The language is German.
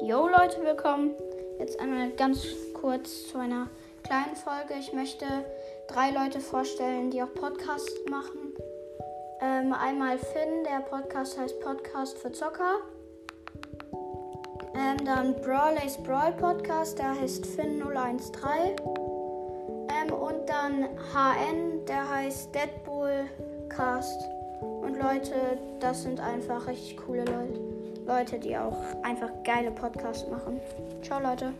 Yo Leute, willkommen. Jetzt einmal ganz kurz zu einer kleinen Folge. Ich möchte drei Leute vorstellen, die auch Podcasts machen. Ähm, einmal Finn, der Podcast heißt Podcast für Zocker. Ähm, dann Brawlays Brawl Podcast, der heißt Finn013. Ähm, und dann HN, der heißt Deadpool Cast. Und Leute, das sind einfach richtig coole Leute. Leute, die auch einfach geile Podcasts machen. Ciao, Leute.